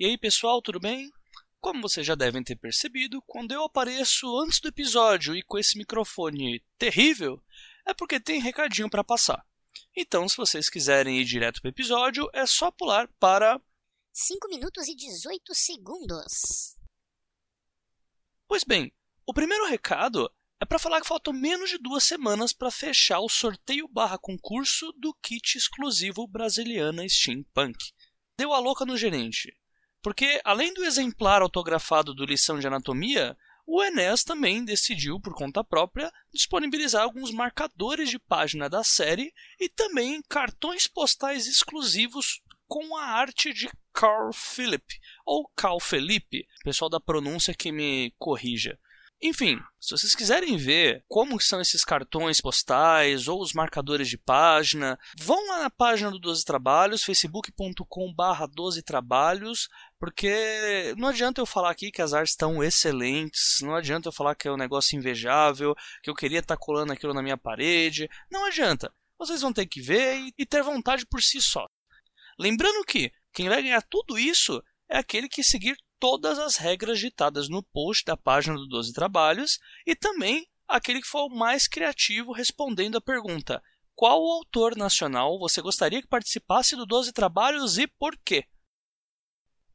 E aí, pessoal, tudo bem? Como vocês já devem ter percebido, quando eu apareço antes do episódio e com esse microfone terrível, é porque tem recadinho para passar. Então, se vocês quiserem ir direto para o episódio, é só pular para 5 minutos e 18 segundos. Pois bem, o primeiro recado é para falar que faltam menos de duas semanas para fechar o sorteio barra concurso do kit exclusivo Brasiliana Steampunk. Deu a louca no gerente. Porque, além do exemplar autografado do Lição de Anatomia, o Enéas também decidiu, por conta própria, disponibilizar alguns marcadores de página da série e também cartões postais exclusivos com a arte de Carl Philip, ou Carl Felipe, pessoal da pronúncia que me corrija. Enfim, se vocês quiserem ver como são esses cartões postais ou os marcadores de página, vão lá na página do 12 Trabalhos, facebook.com/barra 12 Trabalhos, porque não adianta eu falar aqui que as artes estão excelentes, não adianta eu falar que é um negócio invejável, que eu queria estar tá colando aquilo na minha parede, não adianta. Vocês vão ter que ver e ter vontade por si só. Lembrando que quem vai ganhar tudo isso é aquele que seguir todas as regras ditadas no post da página do 12 Trabalhos e também aquele que for o mais criativo respondendo a pergunta: qual autor nacional você gostaria que participasse do 12 Trabalhos e por quê?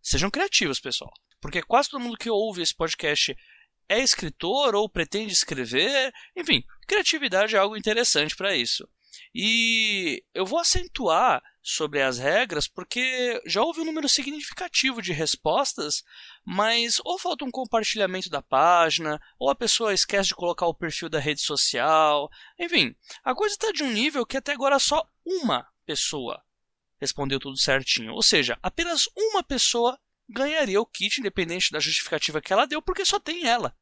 Sejam criativos, pessoal, porque quase todo mundo que ouve esse podcast é escritor ou pretende escrever, enfim, criatividade é algo interessante para isso. E eu vou acentuar sobre as regras porque já houve um número significativo de respostas, mas ou falta um compartilhamento da página, ou a pessoa esquece de colocar o perfil da rede social. Enfim, a coisa está de um nível que até agora só uma pessoa respondeu tudo certinho. Ou seja, apenas uma pessoa ganharia o kit, independente da justificativa que ela deu, porque só tem ela.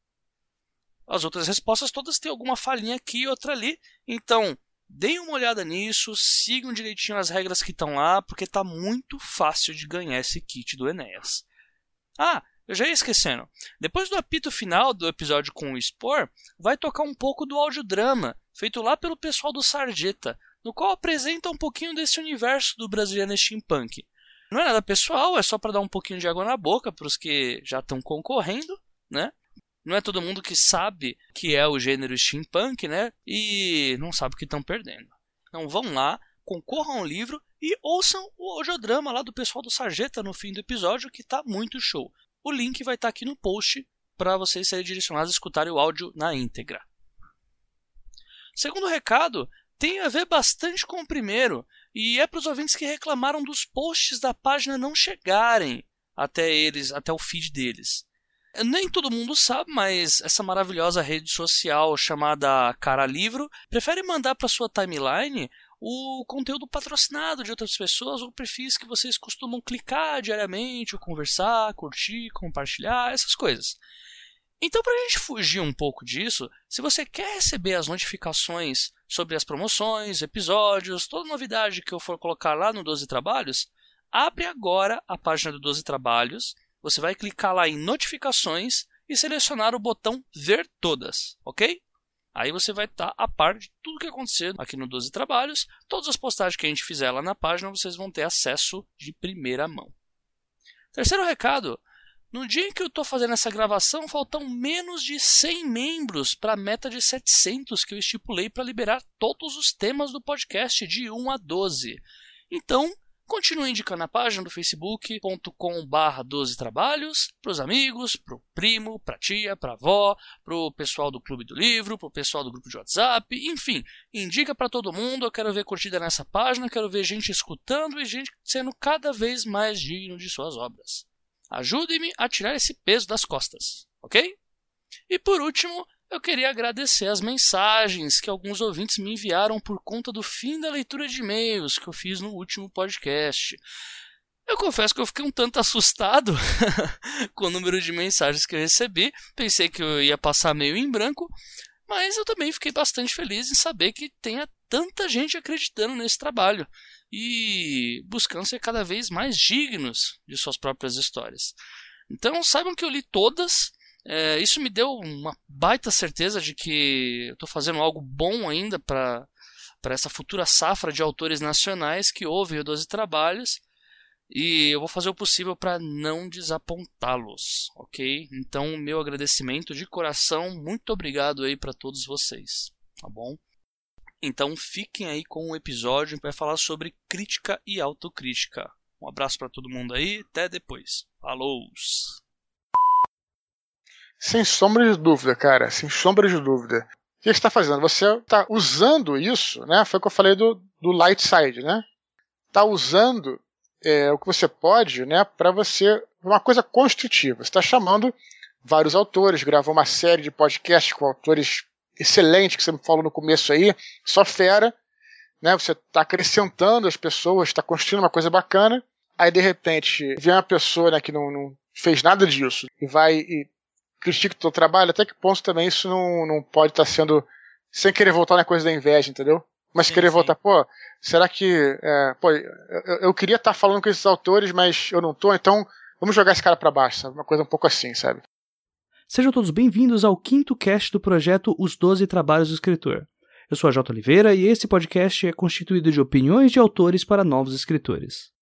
As outras respostas todas têm alguma falhinha aqui e outra ali. Então, Deem uma olhada nisso, sigam direitinho as regras que estão lá, porque está muito fácil de ganhar esse kit do Enéas. Ah, eu já ia esquecendo. Depois do apito final do episódio com o Spore, vai tocar um pouco do audiodrama, feito lá pelo pessoal do Sarjeta, no qual apresenta um pouquinho desse universo do brasileiro steampunk. Não é nada pessoal, é só para dar um pouquinho de água na boca para os que já estão concorrendo, né? Não é todo mundo que sabe que é o gênero steampunk, né? E não sabe o que estão perdendo. Então vão lá, concorram ao livro e ouçam o audiodrama lá do pessoal do Sarjeta no fim do episódio, que está muito show. O link vai estar tá aqui no post para vocês serem direcionados a escutarem o áudio na íntegra. Segundo recado, tem a ver bastante com o primeiro, e é para os ouvintes que reclamaram dos posts da página não chegarem até eles, até o feed deles. Nem todo mundo sabe, mas essa maravilhosa rede social chamada Cara Livro prefere mandar para sua timeline o conteúdo patrocinado de outras pessoas ou perfis que vocês costumam clicar diariamente, ou conversar, curtir, compartilhar, essas coisas. Então, para a gente fugir um pouco disso, se você quer receber as notificações sobre as promoções, episódios, toda novidade que eu for colocar lá no 12 Trabalhos, abre agora a página do 12 Trabalhos você vai clicar lá em notificações e selecionar o botão ver todas, ok? Aí você vai estar a par de tudo que acontecer aqui no 12 Trabalhos. Todas as postagens que a gente fizer lá na página, vocês vão ter acesso de primeira mão. Terceiro recado. No dia em que eu estou fazendo essa gravação, faltam menos de 100 membros para a meta de 700 que eu estipulei para liberar todos os temas do podcast de 1 a 12. Então, Continue indicando a página do facebook.com barra 12 trabalhos para os amigos, para o primo, para a tia, para a avó, para o pessoal do clube do livro, para o pessoal do grupo de WhatsApp, enfim, indica para todo mundo, eu quero ver curtida nessa página, quero ver gente escutando e gente sendo cada vez mais digno de suas obras. Ajude-me a tirar esse peso das costas, ok? E por último, eu queria agradecer as mensagens que alguns ouvintes me enviaram por conta do fim da leitura de e-mails que eu fiz no último podcast. Eu confesso que eu fiquei um tanto assustado com o número de mensagens que eu recebi. Pensei que eu ia passar meio em branco, mas eu também fiquei bastante feliz em saber que tenha tanta gente acreditando nesse trabalho e buscando ser cada vez mais dignos de suas próprias histórias. Então saibam que eu li todas é, isso me deu uma baita certeza de que eu estou fazendo algo bom ainda para essa futura safra de autores nacionais que ouvem o 12 Trabalhos. e eu vou fazer o possível para não desapontá-los, ok? Então, meu agradecimento de coração, muito obrigado aí para todos vocês, tá bom? Então, fiquem aí com o episódio para falar sobre crítica e autocrítica. Um abraço para todo mundo aí, até depois. Falou! Sem sombra de dúvida, cara, sem sombra de dúvida. O que você está fazendo? Você está usando isso, né? Foi o que eu falei do, do light side, né? Está usando é, o que você pode, né, para você uma coisa construtiva. Você está chamando vários autores, gravou uma série de podcasts com autores excelentes que você me falou no começo aí, só fera, né? Você está acrescentando as pessoas, está construindo uma coisa bacana. Aí de repente vem uma pessoa né, que não, não fez nada disso e vai e critica o teu trabalho, até que ponto também isso não, não pode estar tá sendo sem querer voltar na coisa da inveja, entendeu? Mas sim, querer sim. voltar, pô, será que. É, pô, eu, eu queria estar tá falando com esses autores, mas eu não tô, então vamos jogar esse cara para baixo, sabe? Uma coisa um pouco assim, sabe? Sejam todos bem-vindos ao quinto cast do projeto Os Doze Trabalhos do Escritor. Eu sou a J. Oliveira e esse podcast é constituído de opiniões de autores para novos escritores.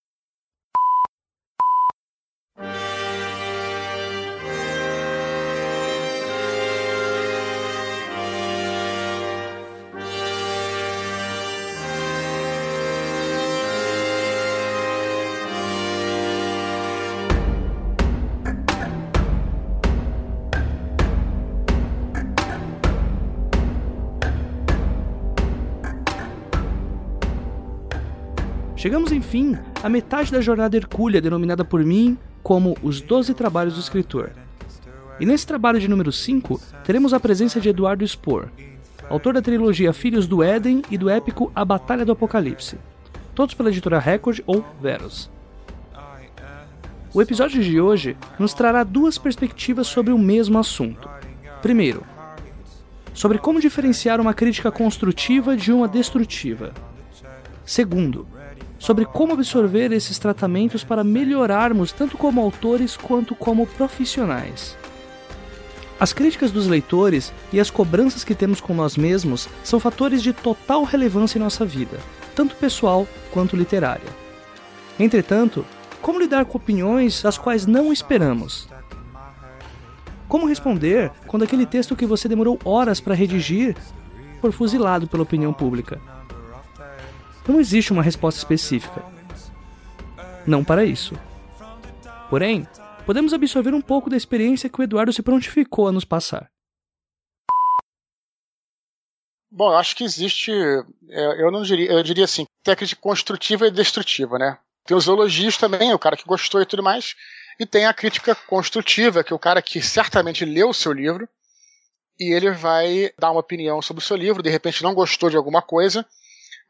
Chegamos, enfim, à metade da jornada hercúlea denominada por mim como Os Doze Trabalhos do Escritor. E nesse trabalho de número 5, teremos a presença de Eduardo Spohr, autor da trilogia Filhos do Éden e do épico A Batalha do Apocalipse, todos pela editora Record ou Verus. O episódio de hoje nos trará duas perspectivas sobre o mesmo assunto. Primeiro, sobre como diferenciar uma crítica construtiva de uma destrutiva. Segundo, sobre como absorver esses tratamentos para melhorarmos tanto como autores quanto como profissionais. As críticas dos leitores e as cobranças que temos com nós mesmos são fatores de total relevância em nossa vida, tanto pessoal quanto literária. Entretanto, como lidar com opiniões as quais não esperamos? Como responder quando aquele texto que você demorou horas para redigir for fuzilado pela opinião pública? Não existe uma resposta específica. Não para isso. Porém, podemos absorver um pouco da experiência que o Eduardo se prontificou a nos passar. Bom, eu acho que existe, é, eu não diria, eu diria assim, técnica construtiva e destrutiva, né? Tem os elogios também, o cara que gostou e tudo mais, e tem a crítica construtiva, que é o cara que certamente leu o seu livro e ele vai dar uma opinião sobre o seu livro, de repente não gostou de alguma coisa,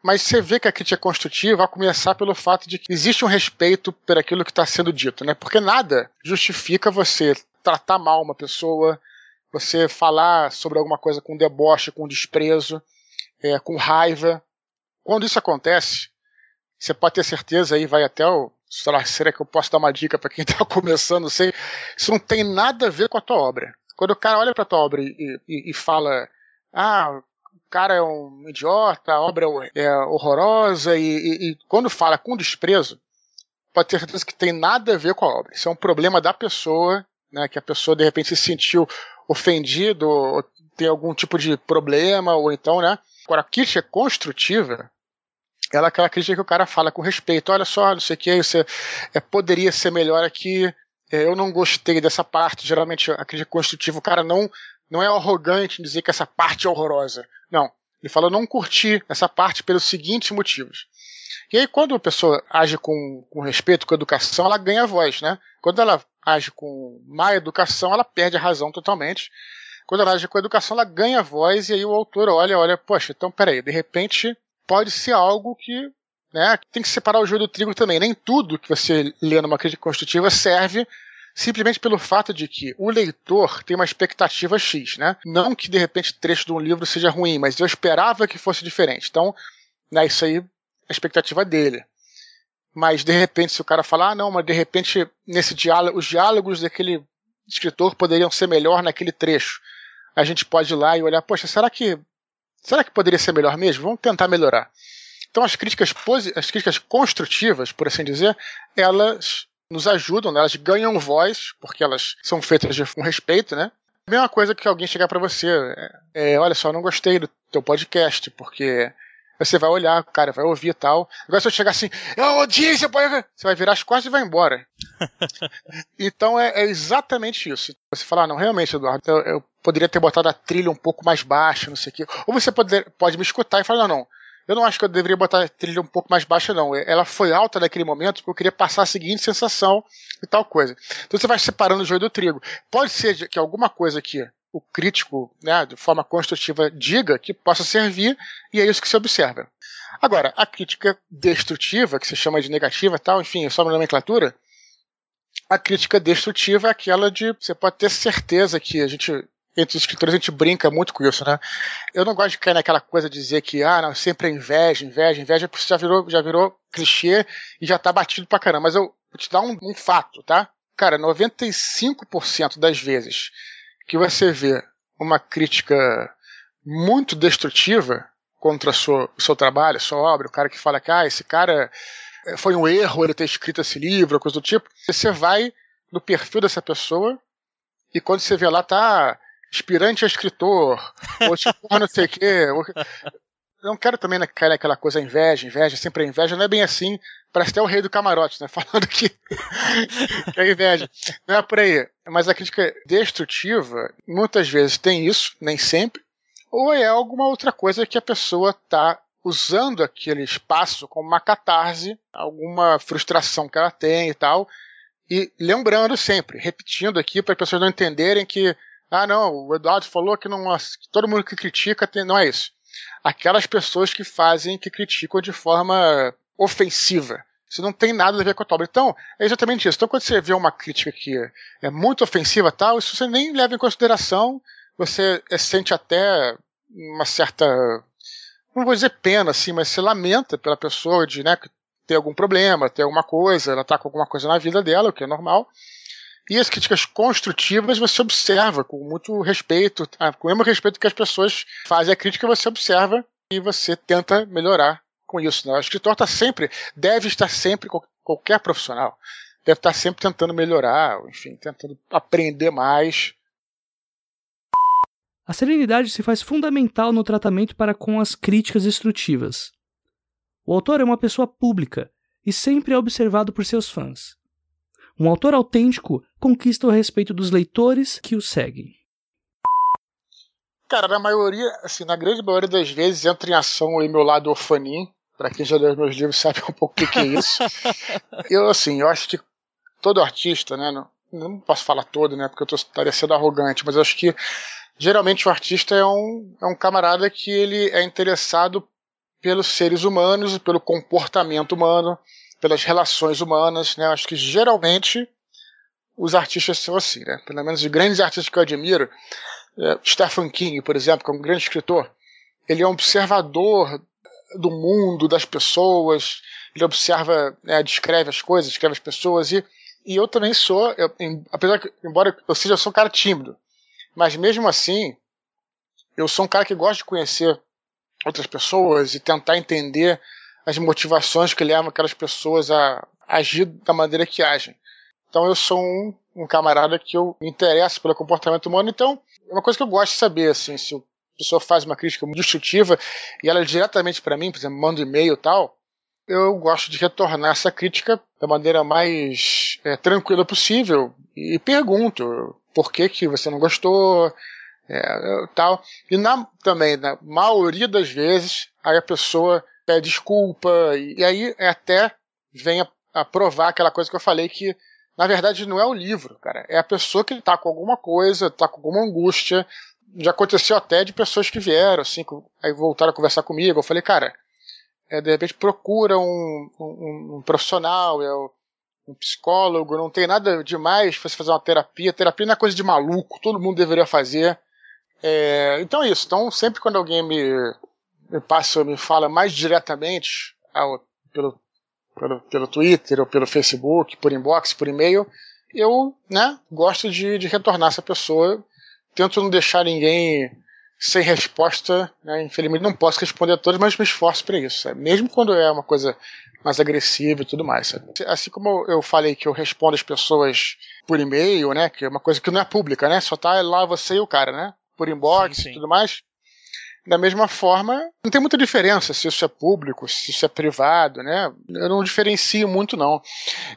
mas você vê que a crítica construtiva vai começar pelo fato de que existe um respeito por aquilo que está sendo dito, né? Porque nada justifica você tratar mal uma pessoa, você falar sobre alguma coisa com deboche, com desprezo, é, com raiva. Quando isso acontece, você pode ter certeza aí, vai até o. Lá, será que eu posso dar uma dica para quem está começando? Não sei. Isso não tem nada a ver com a tua obra. Quando o cara olha para tua obra e, e, e fala, ah, cara é um idiota, a obra é, é horrorosa, e, e, e quando fala com desprezo, pode ter certeza que tem nada a ver com a obra. Isso é um problema da pessoa, né, que a pessoa de repente se sentiu ofendido, ou tem algum tipo de problema, ou então, né? Agora, a crítica construtiva, ela é aquela crítica que o cara fala com respeito. Olha só, não sei o que, você é, poderia ser melhor aqui, é, eu não gostei dessa parte. Geralmente, a crítica construtiva, o cara não não é arrogante dizer que essa parte é horrorosa. Não. Ele fala não curtir essa parte pelos seguintes motivos. E aí, quando a pessoa age com, com respeito, com educação, ela ganha voz, né? Quando ela age com má educação, ela perde a razão totalmente. Quando ela age com educação, ela ganha voz, e aí o autor olha, olha, poxa, então peraí, de repente pode ser algo que né, tem que separar o joio do trigo também. Nem tudo que você lê numa crítica construtiva serve simplesmente pelo fato de que o leitor tem uma expectativa X, né? Não que de repente trecho de um livro seja ruim, mas eu esperava que fosse diferente. Então, né, isso aí é a expectativa dele. Mas de repente, se o cara falar, ah, não, mas de repente nesse diálogo, os diálogos daquele escritor poderiam ser melhor naquele trecho. A gente pode ir lá e olhar, poxa, será que será que poderia ser melhor mesmo? Vamos tentar melhorar. Então as críticas, as críticas construtivas, por assim dizer, elas nos ajudam, né? elas ganham voz, porque elas são feitas com respeito, né? A mesma coisa que alguém chegar para você, é, é, olha só, não gostei do teu podcast, porque você vai olhar, cara, vai ouvir e tal. Agora se eu chegar assim, eu odeio esse podcast, você vai virar as costas e vai embora. então é, é, exatamente isso. Você fala, ah, não, realmente, Eduardo, eu, eu, poderia ter botado a trilha um pouco mais baixa, não sei o quê. Ou você pode, pode me escutar e falar, não, não, eu não acho que eu deveria botar a trilha um pouco mais baixa, não. Ela foi alta naquele momento porque eu queria passar a seguinte sensação e tal coisa. Então você vai separando o joio do trigo. Pode ser que alguma coisa que o crítico, né, de forma construtiva, diga que possa servir, e é isso que se observa. Agora, a crítica destrutiva, que se chama de negativa tal, enfim, é só uma nomenclatura, a crítica destrutiva é aquela de você pode ter certeza que a gente entre os escritores a gente brinca muito com isso, né? Eu não gosto de cair naquela coisa de dizer que, ah, não, sempre é inveja, inveja, inveja, porque já virou, já virou clichê e já tá batido pra caramba. Mas eu vou te dar um, um fato, tá? Cara, 95% das vezes que você vê uma crítica muito destrutiva contra o seu trabalho, a sua obra, o cara que fala que, ah, esse cara eh, foi um erro ele ter escrito esse livro, coisa do tipo, você vai no perfil dessa pessoa e quando você vê lá, tá aspirante a escritor, ou tipo, não sei o quê. Ou... Não quero também cair naquela coisa inveja, inveja, sempre é inveja, não é bem assim. Parece até o rei do camarote, né? Falando que, que é inveja. Não é por aí. Mas a crítica destrutiva, muitas vezes tem isso, nem sempre, ou é alguma outra coisa que a pessoa está usando aquele espaço como uma catarse, alguma frustração que ela tem e tal, e lembrando sempre, repetindo aqui para as pessoas não entenderem que ah, não, o Eduardo falou que não, que todo mundo que critica tem, não é isso. Aquelas pessoas que fazem, que criticam de forma ofensiva. Isso não tem nada a ver com a tua obra. Então, é exatamente isso. Então, quando você vê uma crítica que é muito ofensiva tal, isso você nem leva em consideração, você é, sente até uma certa, não vou dizer pena, assim, mas se lamenta pela pessoa de né, ter algum problema, ter alguma coisa, ela está com alguma coisa na vida dela, o que é normal. E as críticas construtivas você observa com muito respeito, tá? com o mesmo respeito que as pessoas fazem a crítica, você observa e você tenta melhorar com isso. Né? O escritor está sempre, deve estar sempre, qualquer profissional, deve estar sempre tentando melhorar, enfim, tentando aprender mais. A serenidade se faz fundamental no tratamento para com as críticas destrutivas. O autor é uma pessoa pública e sempre é observado por seus fãs. Um autor autêntico conquista o respeito dos leitores que o seguem. Cara, na maioria, assim, na grande maioria das vezes entra em ação o meu lado orfanim. Para quem já leu meus livros sabe um pouco o que, que é isso. eu, assim, eu acho que todo artista, né, não, não posso falar todo, né, porque eu estaria sendo arrogante, mas eu acho que geralmente o artista é um, é um camarada que ele é interessado pelos seres humanos, pelo comportamento humano, pelas relações humanas, né? Acho que geralmente os artistas são assim, né? Pelo menos os grandes artistas que eu admiro, é, Stephen King, por exemplo, que é um grande escritor, ele é um observador do mundo, das pessoas, ele observa, né, descreve as coisas, descreve as pessoas e, e eu também sou, eu, em, apesar que, embora eu seja, eu sou um cara tímido, mas mesmo assim, eu sou um cara que gosta de conhecer outras pessoas e tentar entender as motivações que levam aquelas pessoas a agir da maneira que agem. Então eu sou um, um camarada que eu me interesso pelo comportamento humano, então é uma coisa que eu gosto de saber, assim, se a pessoa faz uma crítica muito destrutiva e ela é diretamente para mim, por exemplo, manda um e-mail e tal, eu gosto de retornar essa crítica da maneira mais é, tranquila possível e pergunto por que, que você não gostou, é, tal. E na, também, na maioria das vezes, a pessoa pede desculpa, e, aí até vem a, a, provar aquela coisa que eu falei que, na verdade, não é o livro, cara. É a pessoa que está com alguma coisa, está com alguma angústia. Já aconteceu até de pessoas que vieram, assim, aí voltaram a conversar comigo. Eu falei, cara, é, de repente procura um, um, um profissional, é um psicólogo, não tem nada demais você fazer uma terapia. Terapia não é coisa de maluco, todo mundo deveria fazer. É, então é isso. Então, sempre quando alguém me, me passa, me fala mais diretamente ao, pelo, pelo, pelo Twitter ou pelo Facebook, por inbox, por e-mail, eu né, gosto de, de retornar essa pessoa. Tento não deixar ninguém sem resposta, né? infelizmente não posso responder a todos, mas me esforço para isso, sabe? mesmo quando é uma coisa mais agressiva e tudo mais. Sabe? Assim como eu falei que eu respondo as pessoas por e-mail, né, que é uma coisa que não é pública, né, só tá lá você e o cara, né, por inbox sim, sim. e tudo mais. Da mesma forma, não tem muita diferença se isso é público, se isso é privado, né? Eu não diferencio muito, não.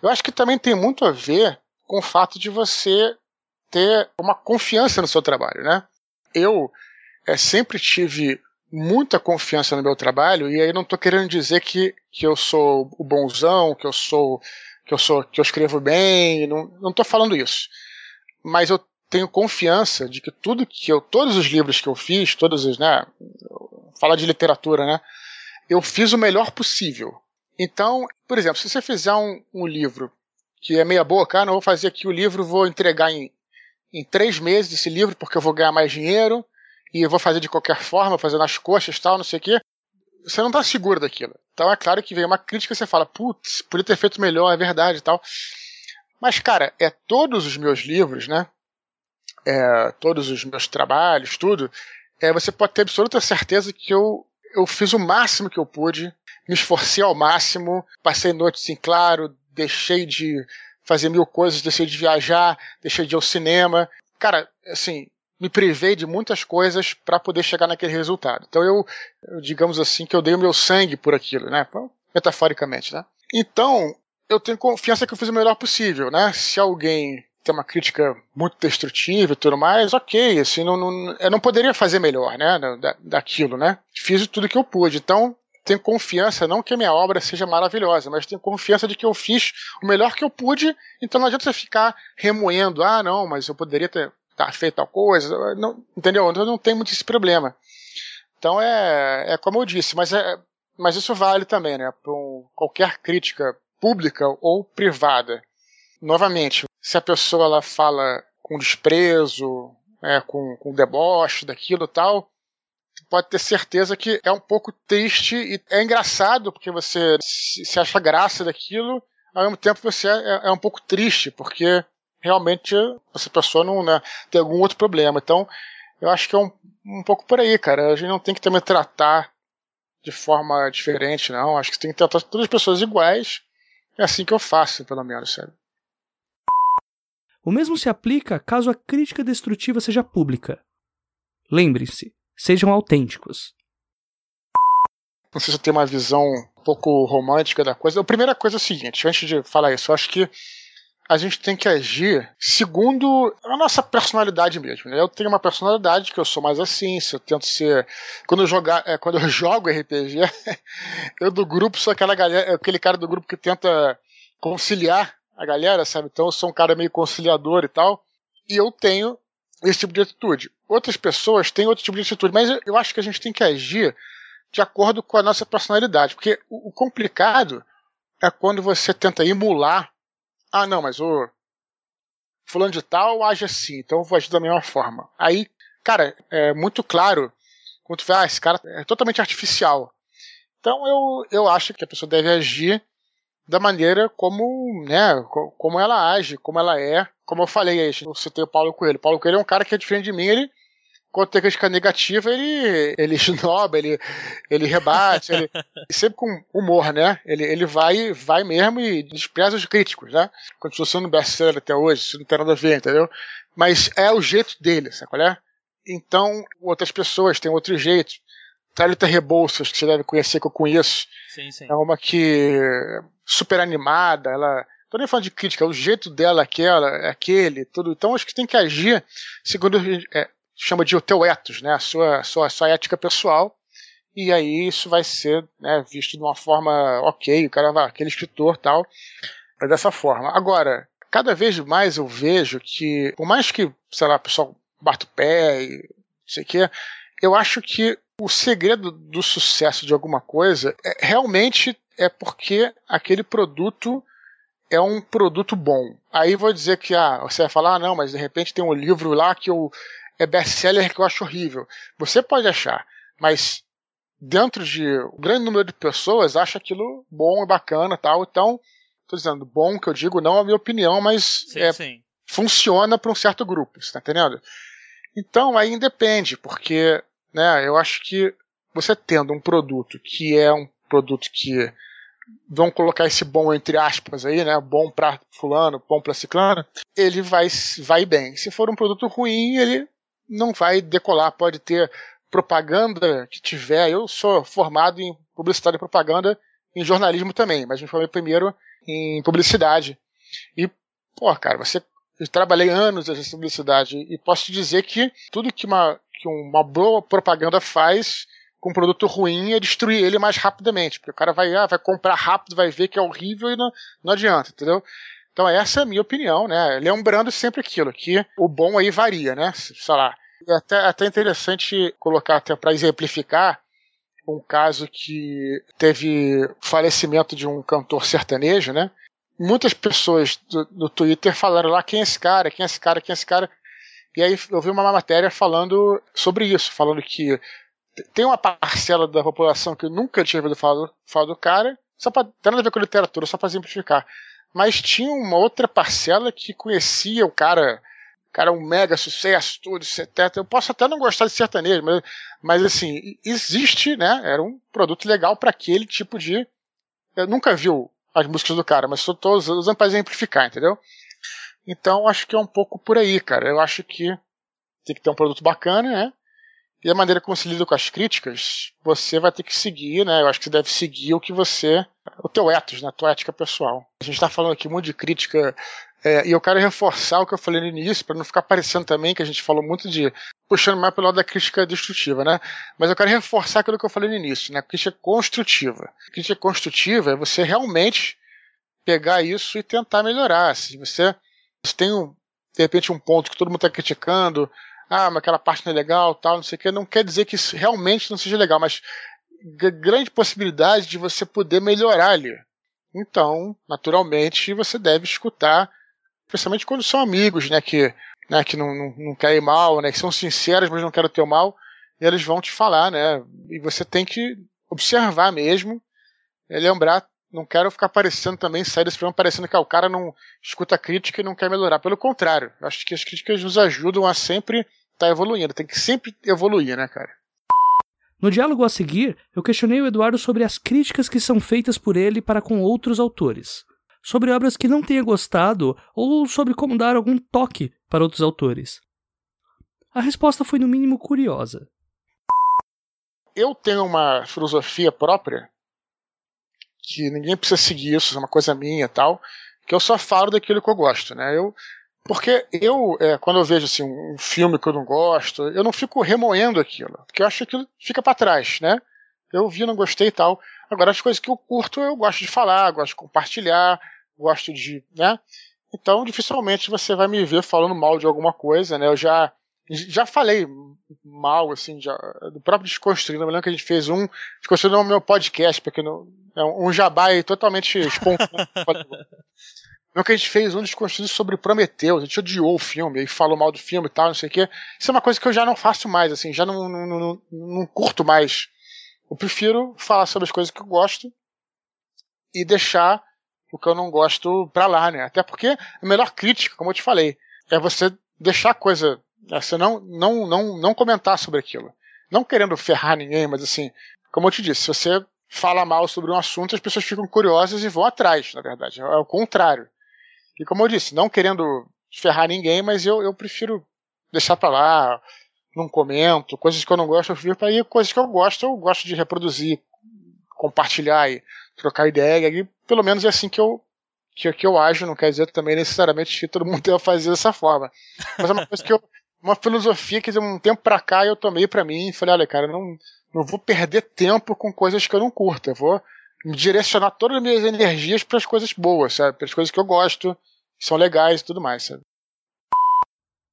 Eu acho que também tem muito a ver com o fato de você ter uma confiança no seu trabalho, né? Eu é, sempre tive muita confiança no meu trabalho e aí não estou querendo dizer que, que eu sou o bonzão, que eu sou que eu sou que eu escrevo bem, não não estou falando isso. Mas eu tenho confiança de que tudo que eu todos os livros que eu fiz, todos os, né, falar de literatura, né, eu fiz o melhor possível. Então, por exemplo, se você fizer um, um livro que é meia boca, ah, não vou fazer aqui o livro, vou entregar em, em três meses esse livro porque eu vou ganhar mais dinheiro e vou fazer de qualquer forma, fazer nas coxas tal, não sei o quê. Você não está seguro daquilo. Então é claro que vem uma crítica e você fala, putz, podia ter feito melhor, é verdade e tal. Mas, cara, é todos os meus livros, né? É, todos os meus trabalhos, tudo, é, você pode ter absoluta certeza que eu, eu fiz o máximo que eu pude, me esforcei ao máximo, passei noites em claro, deixei de fazer mil coisas, deixei de viajar, deixei de ir ao cinema. Cara, assim, me privei de muitas coisas para poder chegar naquele resultado. Então eu, eu, digamos assim, que eu dei o meu sangue por aquilo, né? Metaforicamente, né? Então, eu tenho confiança que eu fiz o melhor possível, né? Se alguém tem uma crítica muito destrutiva e tudo mais, ok, assim, não, não, eu não poderia fazer melhor, né? Da, daquilo, né? Fiz tudo que eu pude. Então, tenho confiança, não que a minha obra seja maravilhosa, mas tenho confiança de que eu fiz o melhor que eu pude, então não adianta você ficar remoendo, ah, não, mas eu poderia ter tá feito tal coisa, não, entendeu? Então não tem muito esse problema. Então é, é como eu disse, mas, é, mas isso vale também, né, para um, qualquer crítica pública ou privada. Novamente, se a pessoa ela fala com desprezo, é, com, com deboche daquilo tal, pode ter certeza que é um pouco triste e é engraçado porque você se acha graça daquilo, ao mesmo tempo você é, é um pouco triste porque realmente essa pessoa não né, tem algum outro problema. Então, eu acho que é um, um pouco por aí, cara. A gente não tem que também tratar de forma diferente, não. Acho que tem que tratar todas as pessoas iguais. É assim que eu faço, pelo menos, sabe? O mesmo se aplica caso a crítica destrutiva seja pública. Lembre-se, sejam autênticos. Eu tenho uma visão um pouco romântica da coisa. A primeira coisa é o seguinte, antes de falar isso, eu acho que a gente tem que agir segundo a nossa personalidade mesmo. Né? Eu tenho uma personalidade que eu sou mais assim, se eu tento ser. Quando eu, jogar, é, quando eu jogo RPG, eu do grupo sou aquela galera, aquele cara do grupo que tenta conciliar a galera, sabe? Então eu sou um cara meio conciliador e tal. E eu tenho esse tipo de atitude. Outras pessoas têm outro tipo de atitude, mas eu acho que a gente tem que agir de acordo com a nossa personalidade. Porque o complicado é quando você tenta emular ah, não, mas o fulano de tal age assim, então eu vou agir da mesma forma. Aí, cara, é muito claro quando tu vê, ah, esse cara é totalmente artificial. Então eu, eu acho que a pessoa deve agir da maneira como, né, como ela age, como ela é. Como eu falei, eu citei o Paulo Coelho. O Paulo Coelho é um cara que é diferente de mim, ele quando tem crítica negativa, ele, ele esnoba, ele, ele rebate, ele, sempre com humor, né? Ele, ele vai, vai mesmo e despreza os críticos, né? Continua sendo best-seller até hoje, isso não tem nada a ver, entendeu? Mas é o jeito dele, sabe qual é? Então, outras pessoas têm outro jeito. Thalita Rebouças, que você deve conhecer, que eu conheço. Sim, sim. É uma que super animada, ela tô nem falando de crítica, o jeito dela é aquela, é aquele, tudo. Então acho que tem que agir segundo é, chama de o teu ethos, né? A sua, sua, sua ética pessoal. E aí isso vai ser né, visto de uma forma ok, o cara vai, aquele escritor tal, é dessa forma. Agora, cada vez mais eu vejo que, por mais que, sei lá, o pessoal bata o pé e não sei o quê, eu acho que o segredo do sucesso de alguma coisa é, realmente é porque aquele produto é um produto bom. Aí vou dizer que ah, você vai falar, ah, não, mas de repente tem um livro lá que eu é best-seller que eu acho horrível. Você pode achar, mas dentro de um grande número de pessoas acha aquilo bom e bacana tal. Então, estou dizendo bom que eu digo não é a minha opinião, mas sim, é, sim. funciona para um certo grupo, está entendendo? Então aí independe, porque né? Eu acho que você tendo um produto que é um produto que vamos colocar esse bom entre aspas aí, né? Bom para fulano, bom para ciclano, ele vai vai bem. Se for um produto ruim, ele não vai decolar. Pode ter propaganda que tiver. Eu sou formado em publicidade e propaganda, em jornalismo também, mas me formei primeiro em publicidade. E, pô, cara, você eu trabalhei anos nessa publicidade e posso te dizer que tudo que uma, que uma boa propaganda faz com um produto ruim é destruir ele mais rapidamente. Porque o cara vai, ah, vai comprar rápido, vai ver que é horrível e não, não adianta, entendeu? Então essa é a minha opinião, né? Lembrando sempre aquilo, que o bom aí varia, né? Sei lá. É até, até interessante colocar até para exemplificar um caso que teve falecimento de um cantor sertanejo, né? Muitas pessoas do, do Twitter falaram lá quem é esse cara, quem é esse cara, quem é esse cara. E aí eu vi uma matéria falando sobre isso, falando que tem uma parcela da população que nunca tinha ouvido falar, falar do cara, só para tem nada a ver com literatura, só para simplificar. Mas tinha uma outra parcela que conhecia o cara, cara um mega sucesso, tudo, etc. Eu posso até não gostar de sertanejo, mas, mas assim, existe, né? Era um produto legal para aquele tipo de. Eu nunca viu as músicas do cara, mas estou usando para exemplificar, entendeu? Então acho que é um pouco por aí, cara. Eu acho que tem que ter um produto bacana, né? E a maneira como se lida com as críticas, você vai ter que seguir, né? Eu acho que você deve seguir o que você. o teu ethos, né? A tua ética pessoal. A gente está falando aqui muito de crítica. É, e eu quero reforçar o que eu falei no início, para não ficar parecendo também que a gente falou muito de. puxando mais pelo lado da crítica destrutiva, né? Mas eu quero reforçar aquilo que eu falei no início, né? Crítica construtiva. Crítica construtiva é você realmente pegar isso e tentar melhorar. Se você, tem, um, de repente, um ponto que todo mundo está criticando, ah, mas aquela parte não é legal, tal, não sei o que, não quer dizer que isso realmente não seja legal, mas grande possibilidade de você poder melhorar ali. Então, naturalmente, você deve escutar, principalmente quando são amigos, né, que, né, que não, não, não querem mal, né, que são sinceros, mas não querem o teu mal, e eles vão te falar, né, e você tem que observar mesmo, e lembrar não quero ficar parecendo também, sair desse programa parecendo que o cara não escuta crítica e não quer melhorar. Pelo contrário, acho que as críticas nos ajudam a sempre estar tá evoluindo. Tem que sempre evoluir, né, cara? No diálogo a seguir, eu questionei o Eduardo sobre as críticas que são feitas por ele para com outros autores, sobre obras que não tenha gostado ou sobre como dar algum toque para outros autores. A resposta foi no mínimo curiosa. Eu tenho uma filosofia própria que ninguém precisa seguir isso, é uma coisa minha tal, que eu só falo daquilo que eu gosto, né? Eu, porque eu, é, quando eu vejo assim, um filme que eu não gosto, eu não fico remoendo aquilo, porque eu acho que aquilo fica para trás, né? Eu vi, não gostei e tal. Agora, as coisas que eu curto, eu gosto de falar, gosto de compartilhar, gosto de, né? Então, dificilmente você vai me ver falando mal de alguma coisa, né? Eu já já falei mal, assim, já, do próprio Desconstruindo. Eu lembro que a gente fez um Desconstruindo no meu podcast, porque não, é um jabá totalmente espontâneo. Não que a gente fez um desconstruído sobre Prometheus, a gente odiou o filme e falou mal do filme e tal, não sei o quê. Isso é uma coisa que eu já não faço mais, assim, já não, não, não, não curto mais. Eu prefiro falar sobre as coisas que eu gosto e deixar o que eu não gosto pra lá, né? Até porque a melhor crítica, como eu te falei, é você deixar a coisa é, você não, não, não, não comentar sobre aquilo. Não querendo ferrar ninguém, mas assim, como eu te disse, se você fala mal sobre um assunto, as pessoas ficam curiosas e vão atrás, na verdade. É o contrário. E como eu disse, não querendo ferrar ninguém, mas eu, eu prefiro deixar pra lá, não comento, coisas que eu não gosto, eu para ir, coisas que eu gosto, eu gosto de reproduzir, compartilhar e trocar ideia, e pelo menos é assim que eu, que, que eu ajo, não quer dizer também necessariamente que todo mundo deve fazer dessa forma. Mas é uma coisa que eu, uma filosofia que de um tempo pra cá eu tomei para mim e falei, olha, cara, não, não vou perder tempo com coisas que eu não curto. Eu vou me direcionar todas as minhas energias para as coisas boas, sabe? Para as coisas que eu gosto, que são legais e tudo mais, sabe?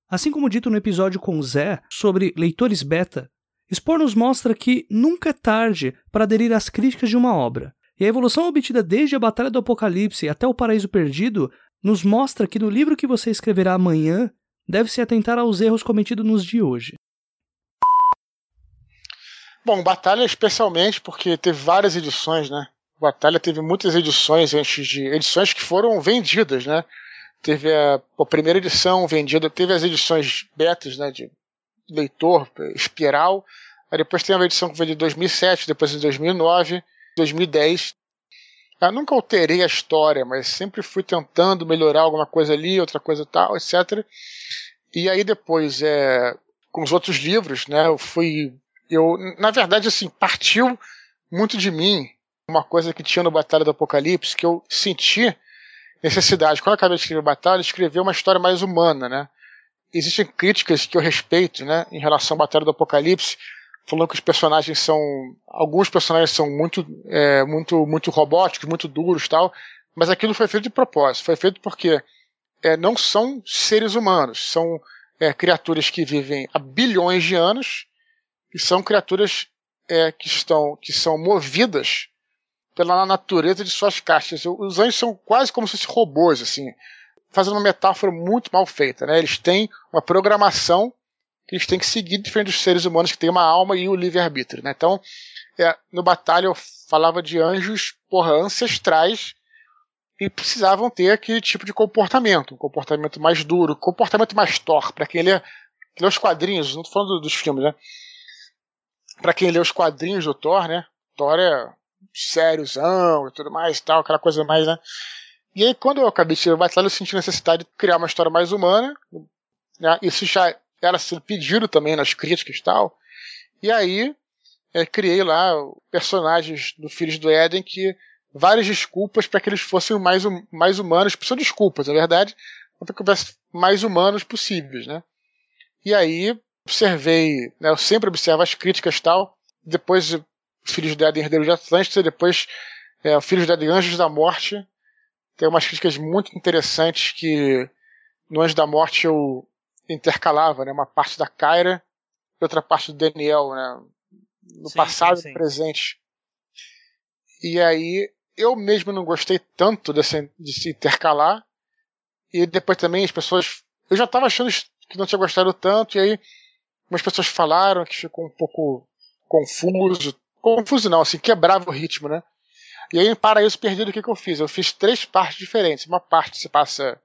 Assim como dito no episódio com o Zé sobre leitores beta, Spor nos mostra que nunca é tarde para aderir às críticas de uma obra. E a evolução obtida desde a Batalha do Apocalipse até o Paraíso Perdido nos mostra que no livro que você escreverá amanhã deve-se atentar aos erros cometidos nos de hoje. Bom, Batalha especialmente porque teve várias edições, né? Batalha teve muitas edições antes de edições que foram vendidas, né? Teve a, a primeira edição vendida, teve as edições betas, né, de leitor, espiral, Aí depois tem a edição que veio de 2007, depois de 2009, 2010. Eu nunca alterei a história, mas sempre fui tentando melhorar alguma coisa ali, outra coisa tal, etc. E aí depois, é, com os outros livros, né, eu fui, eu, na verdade, assim, partiu muito de mim uma coisa que tinha no Batalha do Apocalipse que eu senti necessidade. Quando eu acabei de escrever Batalha, escrever uma história mais humana, né? Existem críticas que eu respeito, né, em relação à Batalha do Apocalipse, falando que os personagens são, alguns personagens são muito, é, muito, muito robóticos, muito duros, tal. Mas aquilo foi feito de propósito. Foi feito porque é, não são seres humanos, são é, criaturas que vivem há bilhões de anos e são criaturas é, que estão, que são movidas pela natureza de suas caixas. Os anjos são quase como se fossem robôs, assim, fazendo uma metáfora muito mal feita. Né? Eles têm uma programação que eles têm que seguir diferente dos seres humanos que têm uma alma e o livre-arbítrio. Né? Então, é, no Batalha eu falava de anjos porra, ancestrais e precisavam ter aquele tipo de comportamento, um comportamento mais duro, um comportamento mais Thor, para quem lê, lê os quadrinhos, não estou falando dos filmes, né? Para quem lê os quadrinhos do Thor, né? Thor é sériozão e tudo mais tal, aquela coisa mais, né? E aí, quando eu acabei de tirar o Batalha, eu senti necessidade de criar uma história mais humana. Né? Isso já era sendo pedido também nas críticas e tal. E aí, é, criei lá personagens do Filhos do Éden que várias desculpas para que eles fossem mais, hum, mais humanos, são desculpas, na verdade, para que houvesse mais humanos possíveis, né? E aí, observei, né, eu sempre observo as críticas e tal, depois Filhos do Éden, Herdeiro de Atlântida, depois é, Filhos do Éden, Anjos da Morte, tem umas críticas muito interessantes que no Anjos da Morte eu intercalava, né, uma parte da Kyra e outra parte do Daniel, né, no sim, passado e presente. E aí eu mesmo não gostei tanto desse, de se intercalar. E depois também as pessoas. Eu já estava achando que não tinha gostado tanto, e aí umas pessoas falaram que ficou um pouco confuso. Confuso não, assim, quebrava o ritmo, né? E aí, para isso, perdido, o que, que eu fiz? Eu fiz três partes diferentes. Uma parte se passa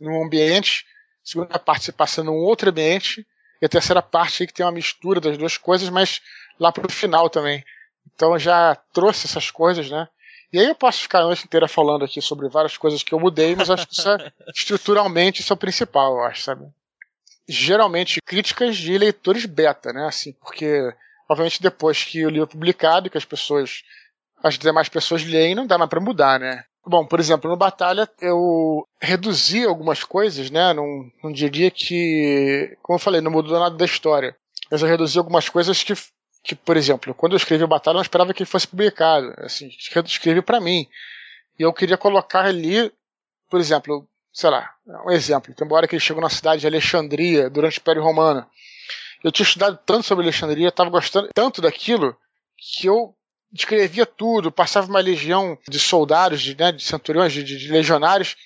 num ambiente, a segunda parte se passa num outro ambiente, e a terceira parte aí que tem uma mistura das duas coisas, mas lá pro final também. Então já trouxe essas coisas, né? E aí eu posso ficar a noite inteira falando aqui sobre várias coisas que eu mudei, mas acho que isso é, estruturalmente isso é o principal, eu acho, sabe? Geralmente críticas de leitores beta, né? Assim, porque obviamente depois que o livro é publicado e que as pessoas, as demais pessoas leem, não dá mais para mudar, né? Bom, por exemplo, no Batalha eu reduzi algumas coisas, né? Não, não diria que, como eu falei, não mudou nada da história. Mas eu reduzi algumas coisas que que, por exemplo, quando eu escrevi o Batalha, eu não esperava que ele fosse publicado. Assim, escrevi para mim. E eu queria colocar ali, por exemplo, sei lá, um exemplo. Tem uma hora que ele chegou na cidade de Alexandria durante o Império Romano. Eu tinha estudado tanto sobre Alexandria, estava gostando tanto daquilo, que eu descrevia tudo, passava uma legião de soldados, de, né, de centuriões, de, de legionários,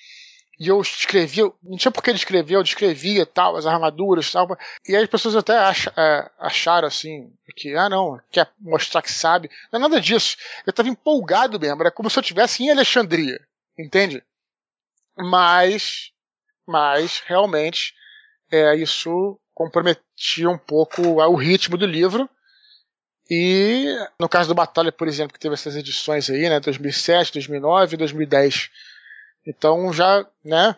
e eu escrevia, não tinha por que ele escrevia, eu descrevia tal, as armaduras tal. E aí as pessoas até é, acharam assim, que, ah não, quer mostrar que sabe. Não é nada disso. Eu estava empolgado mesmo, era como se eu estivesse em Alexandria, entende? Mas, mas realmente, é, isso comprometia um pouco o ritmo do livro. E no caso do Batalha, por exemplo, que teve essas edições aí, né, 2007, 2009, 2010 então já, né,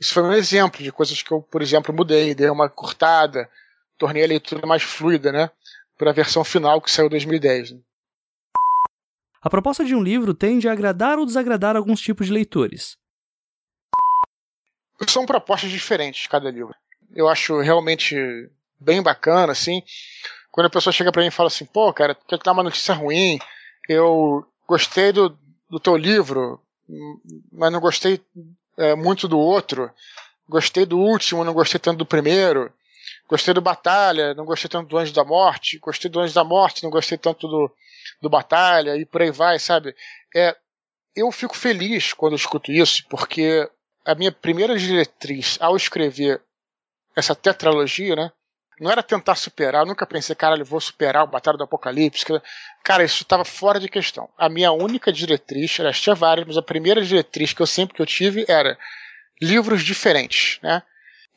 isso foi um exemplo de coisas que eu, por exemplo, mudei, dei uma cortada, tornei a leitura mais fluida, né, para a versão final que saiu em 2010. Né. A proposta de um livro tende a agradar ou desagradar alguns tipos de leitores. São propostas diferentes cada livro. Eu acho realmente bem bacana, assim, quando a pessoa chega para mim e fala assim, pô, cara, quer dar uma notícia ruim, eu gostei do, do teu livro, mas não gostei é, muito do outro. Gostei do último, não gostei tanto do primeiro. Gostei do Batalha, não gostei tanto do Anjo da Morte. Gostei do Anjo da Morte, não gostei tanto do, do Batalha, e por aí vai, sabe? É, eu fico feliz quando escuto isso, porque a minha primeira diretriz ao escrever essa tetralogia, né? Não era tentar superar, eu nunca pensei, caralho, vou superar o Batalha do Apocalipse. Cara, isso estava fora de questão. A minha única diretriz, aliás, tinha várias, mas a primeira diretriz que eu sempre que eu tive era livros diferentes, né?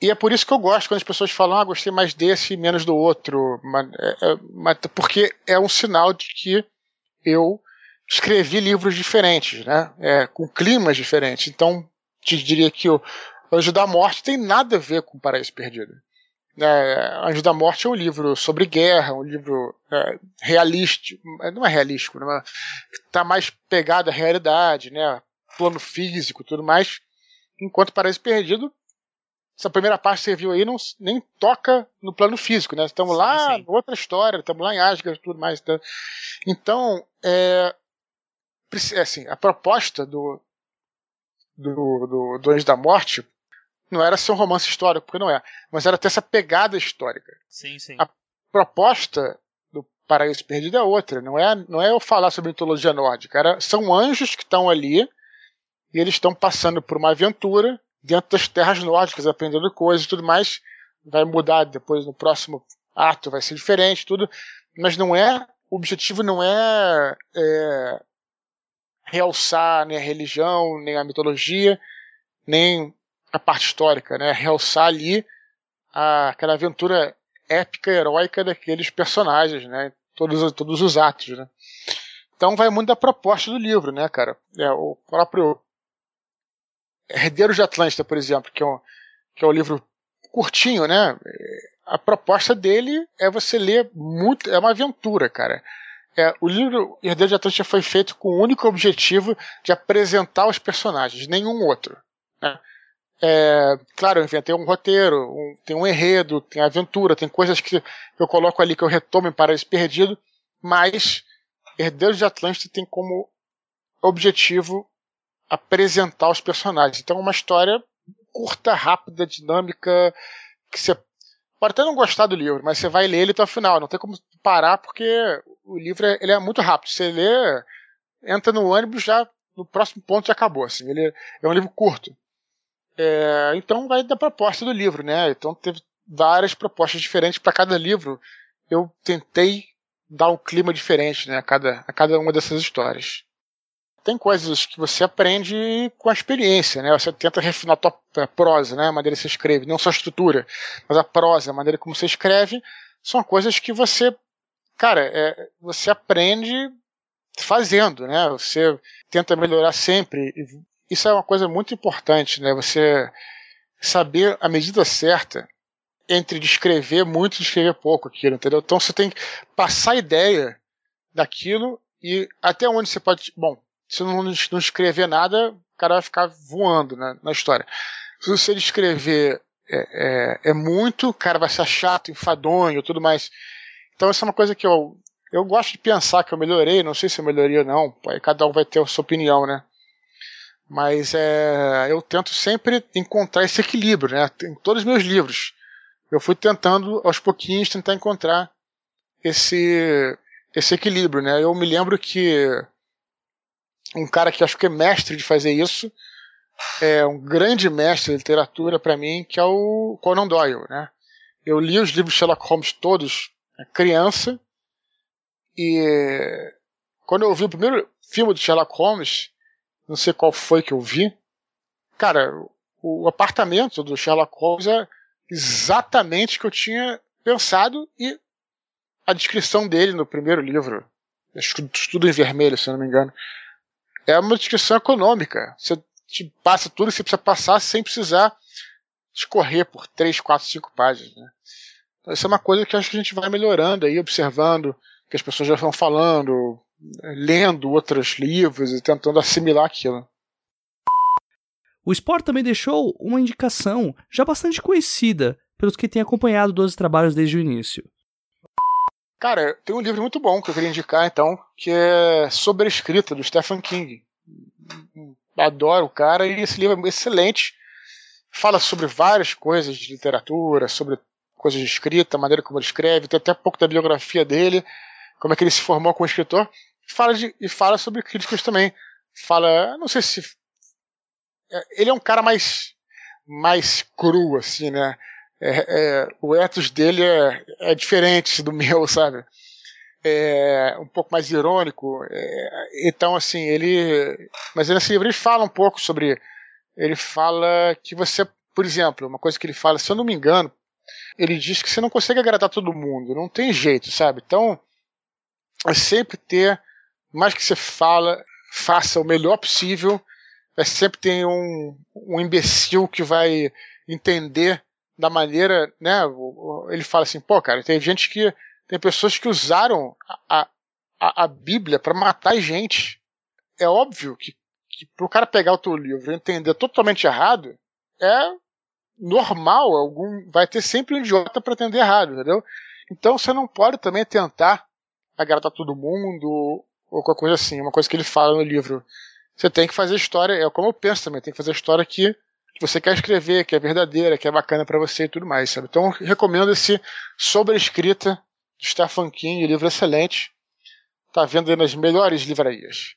E é por isso que eu gosto quando as pessoas falam, ah, gostei mais desse e menos do outro. Mas, é, mas, porque é um sinal de que eu escrevi livros diferentes, né? É, com climas diferentes. Então, te diria que o Anjo da Morte tem nada a ver com Paraíso Perdido. É, Anjo da Morte é um livro sobre guerra, um livro é, realístico, não é realístico, né? está mais pegado à realidade, né? plano físico tudo mais. Enquanto Paraíso Perdido essa primeira parte que você viu aí não, nem toca no plano físico, né? Estamos lá, sim. outra história, estamos lá em Asgard tudo mais. Então, então é, é, assim, a proposta do, do, do, do Anjo da Morte não era ser um romance histórico, porque não é, mas era ter essa pegada histórica. Sim, sim. A proposta do Paraíso Perdido é outra, não é, não é eu falar sobre mitologia nórdica, era, são anjos que estão ali e eles estão passando por uma aventura dentro das terras nórdicas, aprendendo coisas e tudo mais. Vai mudar depois no próximo ato, vai ser diferente, tudo. Mas não é. O objetivo não é, é realçar nem a religião, nem a mitologia, nem a parte histórica, né? Realçar ali a, aquela aventura épica, heróica daqueles personagens, né? Todos, todos os atos, né? Então vai muito da proposta do livro, né, cara? É, o próprio Herdeiros de Atlântida, por exemplo, que é um, que é um livro curtinho, né? A proposta dele é você ler muito. É uma aventura, cara. É, o livro Herdeiros de Atlântida foi feito com o único objetivo de apresentar os personagens, nenhum outro. Né? É, claro, eu inventei um roteiro, um, tem um enredo, tem aventura, tem coisas que eu coloco ali que eu retomo em Paraíso Perdido, mas Herdeiros de Atlântida tem como objetivo apresentar os personagens. Então é uma história curta, rápida, dinâmica, que você pode até não gostar do livro, mas você vai ler ele até o final. Não tem como parar porque o livro é, ele é muito rápido. Você lê, entra no ônibus já no próximo ponto já acabou. Assim. Ele é um livro curto. É, então vai da proposta do livro, né? Então teve várias propostas diferentes para cada livro. Eu tentei dar um clima diferente, né? A cada, a cada uma dessas histórias tem coisas que você aprende com a experiência, né? Você tenta refinar a tua prosa, né? A maneira que você escreve, não só a estrutura, mas a prosa, a maneira como você escreve, são coisas que você, cara, é, você aprende fazendo, né? Você tenta melhorar sempre. Isso é uma coisa muito importante, né? Você saber a medida certa entre descrever muito e descrever pouco aquilo, entendeu? Então você tem que passar a ideia daquilo e até onde você pode. Bom, se não, não escrever nada, o cara vai ficar voando né, na história. Se você escrever é, é, é, muito, o cara vai ser chato, enfadonho tudo mais. Então, essa é uma coisa que eu, eu gosto de pensar que eu melhorei, não sei se eu melhorei ou não, cada um vai ter a sua opinião, né? Mas é, eu tento sempre encontrar esse equilíbrio, né? Em todos os meus livros. Eu fui tentando, aos pouquinhos, tentar encontrar esse, esse equilíbrio, né? Eu me lembro que um cara que acho que é mestre de fazer isso, é um grande mestre de literatura para mim, que é o Conan Doyle, né? Eu li os livros Sherlock Holmes todos, criança, e quando eu vi o primeiro filme de Sherlock Holmes, não sei qual foi que eu vi, cara, o apartamento do Sherlock Holmes é exatamente o que eu tinha pensado e a descrição dele no primeiro livro, Estudo em Vermelho, se eu não me engano, é uma descrição econômica. Você te passa tudo que você precisa passar sem precisar escorrer por 3, 4, 5 páginas. Né? Então, isso é uma coisa que acho que a gente vai melhorando aí, observando que as pessoas já estão falando, lendo outros livros e tentando assimilar aquilo. O Sport também deixou uma indicação já bastante conhecida pelos que têm acompanhado 12 trabalhos desde o início. Cara, tem um livro muito bom que eu queria indicar, então, que é Sobre a Escrita, do Stephen King. Adoro o cara e esse livro é excelente. Fala sobre várias coisas de literatura, sobre coisas de escrita, a maneira como ele escreve, tem até um pouco da biografia dele, como é que ele se formou como escritor. Fala de, e fala sobre críticos também. Fala, não sei se. É, ele é um cara mais, mais cru, assim, né? é, é, o ethos dele é, é, diferente do meu, sabe? É um pouco mais irônico. É, então, assim, ele. Mas nesse livro ele fala um pouco sobre. Ele fala que você por exemplo, uma coisa que ele fala, se eu não me engano, ele diz que você não consegue agradar todo mundo, não tem jeito, sabe? Então, é sempre ter, mais que você fala, faça o melhor possível, é sempre ter um, um imbecil que vai entender da maneira, né? Ele fala assim, pô, cara, tem gente que tem pessoas que usaram a, a, a Bíblia para matar gente. É óbvio que, que para o cara pegar o teu livro e entender totalmente errado, é normal, algum vai ter sempre um idiota para entender errado, entendeu? Então você não pode também tentar agradar todo mundo ou qualquer coisa assim. Uma coisa que ele fala no livro. Você tem que fazer história, é como eu penso também, tem que fazer história que você quer escrever, que é verdadeira, que é bacana para você e tudo mais, sabe? Então recomendo esse Sobre Escrita de Stephen King, livro excelente. Tá vendo aí nas melhores livrarias.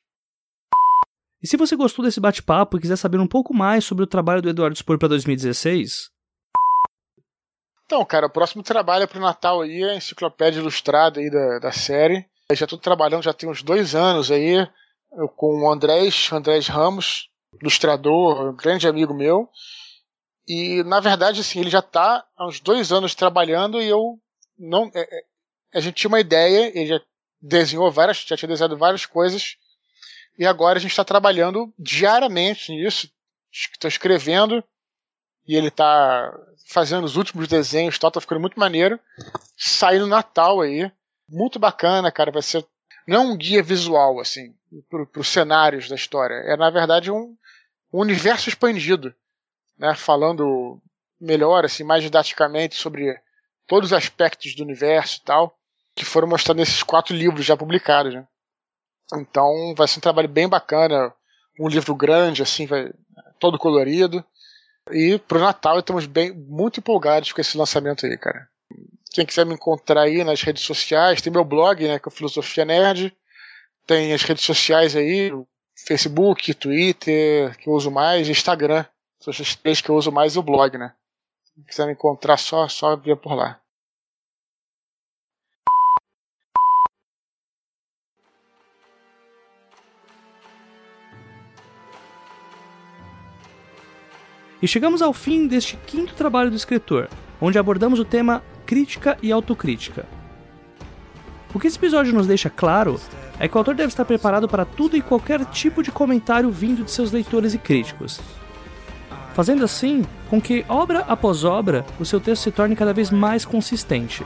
E se você gostou desse bate-papo e quiser saber um pouco mais sobre o trabalho do Eduardo Spor para 2016? Então, cara, o próximo trabalho é pro Natal aí, a enciclopédia ilustrada aí da, da série. Eu já estou trabalhando já tem uns dois anos aí com o Andrés, Andrés Ramos, ilustrador, um grande amigo meu. E, na verdade, assim, ele já está há uns dois anos trabalhando e eu não. É, é, a gente tinha uma ideia, ele já desenhou várias, já tinha desenhado várias coisas e agora a gente está trabalhando diariamente nisso. Estou escrevendo e ele está fazendo os últimos desenhos, tal, tá ficando muito maneiro. Saindo Natal aí, muito bacana, cara. Vai ser não um guia visual assim para os cenários da história. É na verdade um, um universo expandido, né? Falando melhor, assim, mais didaticamente sobre todos os aspectos do universo e tal, que foram mostrados nesses quatro livros já publicados, né? Então vai ser um trabalho bem bacana, um livro grande, assim, vai, todo colorido. E pro Natal estamos bem, muito empolgados com esse lançamento aí, cara. Quem quiser me encontrar aí nas redes sociais, tem meu blog, né, que é Filosofia Nerd. Tem as redes sociais aí, Facebook, Twitter, que eu uso mais, Instagram. São os três que eu uso mais e o blog, né. Quem quiser me encontrar, só, só via por lá. E chegamos ao fim deste quinto trabalho do escritor, onde abordamos o tema crítica e autocrítica. O que esse episódio nos deixa claro é que o autor deve estar preparado para tudo e qualquer tipo de comentário vindo de seus leitores e críticos. Fazendo assim com que, obra após obra, o seu texto se torne cada vez mais consistente.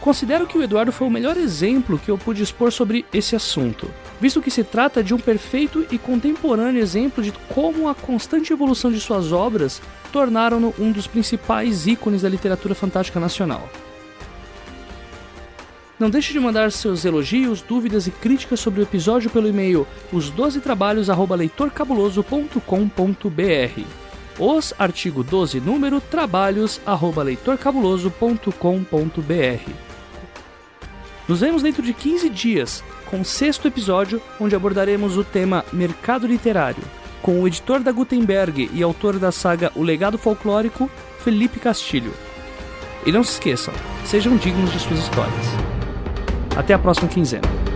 Considero que o Eduardo foi o melhor exemplo que eu pude expor sobre esse assunto, visto que se trata de um perfeito e contemporâneo exemplo de como a constante evolução de suas obras tornaram-no um dos principais ícones da literatura fantástica nacional. Não deixe de mandar seus elogios, dúvidas e críticas sobre o episódio pelo e-mail os12trabalhos@leitorcabuloso.com.br. Os artigo 12 número trabalhos@leitorcabuloso.com.br. Nos vemos dentro de 15 dias com o sexto episódio, onde abordaremos o tema Mercado Literário, com o editor da Gutenberg e autor da saga O Legado Folclórico, Felipe Castilho. E não se esqueçam, sejam dignos de suas histórias. Até a próxima quinzena.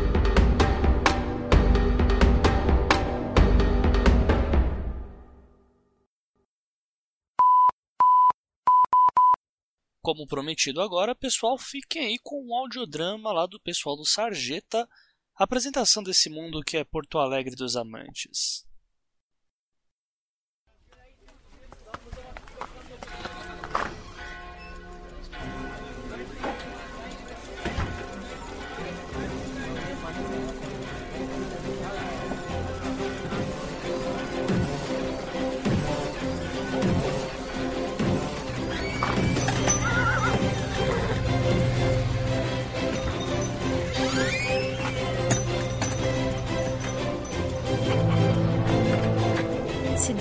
Como prometido agora, pessoal, fiquem aí com um audiodrama lá do pessoal do Sarjeta, apresentação desse mundo que é Porto Alegre dos Amantes.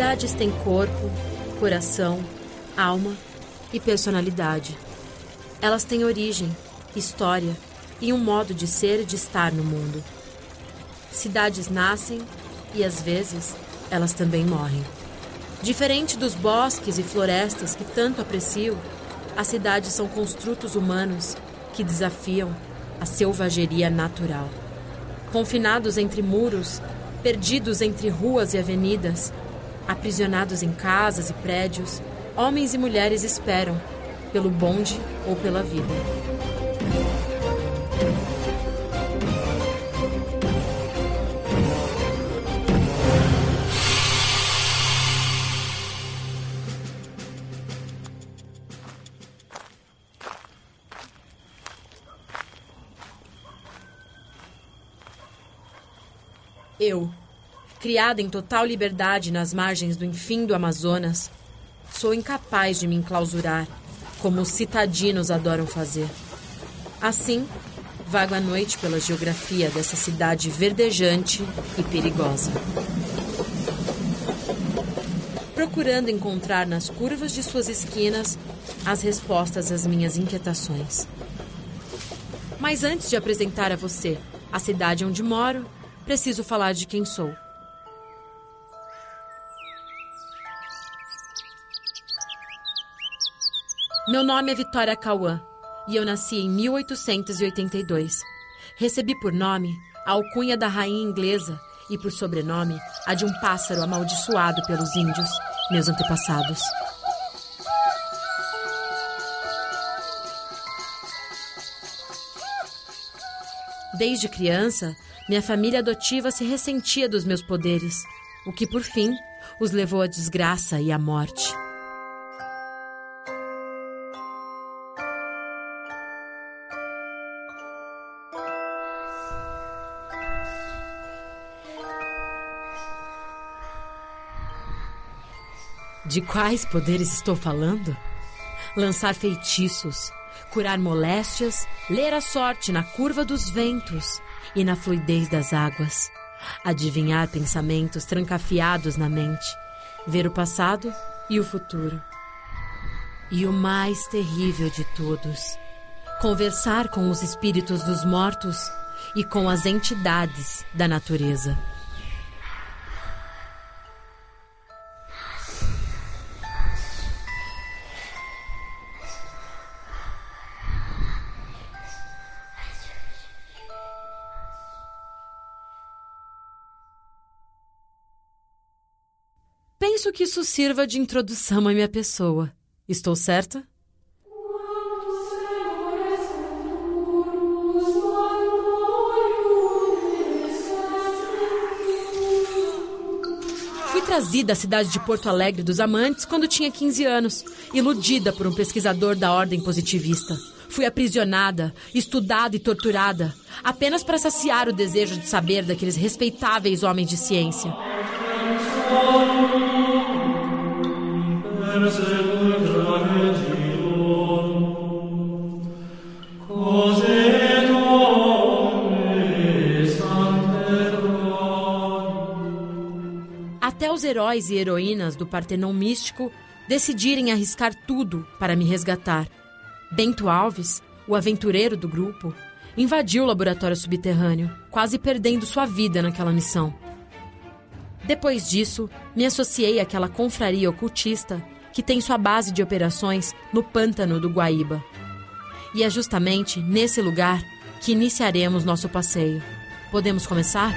Cidades têm corpo, coração, alma e personalidade. Elas têm origem, história e um modo de ser e de estar no mundo. Cidades nascem e às vezes elas também morrem. Diferente dos bosques e florestas que tanto aprecio, as cidades são construtos humanos que desafiam a selvageria natural. Confinados entre muros, perdidos entre ruas e avenidas, Aprisionados em casas e prédios, homens e mulheres esperam, pelo bonde ou pela vida. Criada em total liberdade nas margens do enfim do Amazonas, sou incapaz de me enclausurar, como os citadinos adoram fazer. Assim, vago à noite pela geografia dessa cidade verdejante e perigosa. Procurando encontrar nas curvas de suas esquinas as respostas às minhas inquietações. Mas antes de apresentar a você a cidade onde moro, preciso falar de quem sou. Meu nome é Vitória Cauã e eu nasci em 1882. Recebi por nome a alcunha da rainha inglesa e por sobrenome a de um pássaro amaldiçoado pelos índios, meus antepassados. Desde criança, minha família adotiva se ressentia dos meus poderes, o que por fim os levou à desgraça e à morte. De quais poderes estou falando? Lançar feitiços, curar moléstias, ler a sorte na curva dos ventos e na fluidez das águas, adivinhar pensamentos trancafiados na mente, ver o passado e o futuro. E o mais terrível de todos, conversar com os espíritos dos mortos e com as entidades da natureza. Penso que isso sirva de introdução à minha pessoa. Estou certa? Fui trazida à cidade de Porto Alegre dos Amantes quando tinha 15 anos, iludida por um pesquisador da ordem positivista. Fui aprisionada, estudada e torturada, apenas para saciar o desejo de saber daqueles respeitáveis homens de ciência. Até os heróis e heroínas do Partenon místico decidirem arriscar tudo para me resgatar. Bento Alves, o aventureiro do grupo, invadiu o laboratório subterrâneo, quase perdendo sua vida naquela missão. Depois disso, me associei àquela confraria ocultista que tem sua base de operações no pântano do Guaíba. E é justamente nesse lugar que iniciaremos nosso passeio. Podemos começar?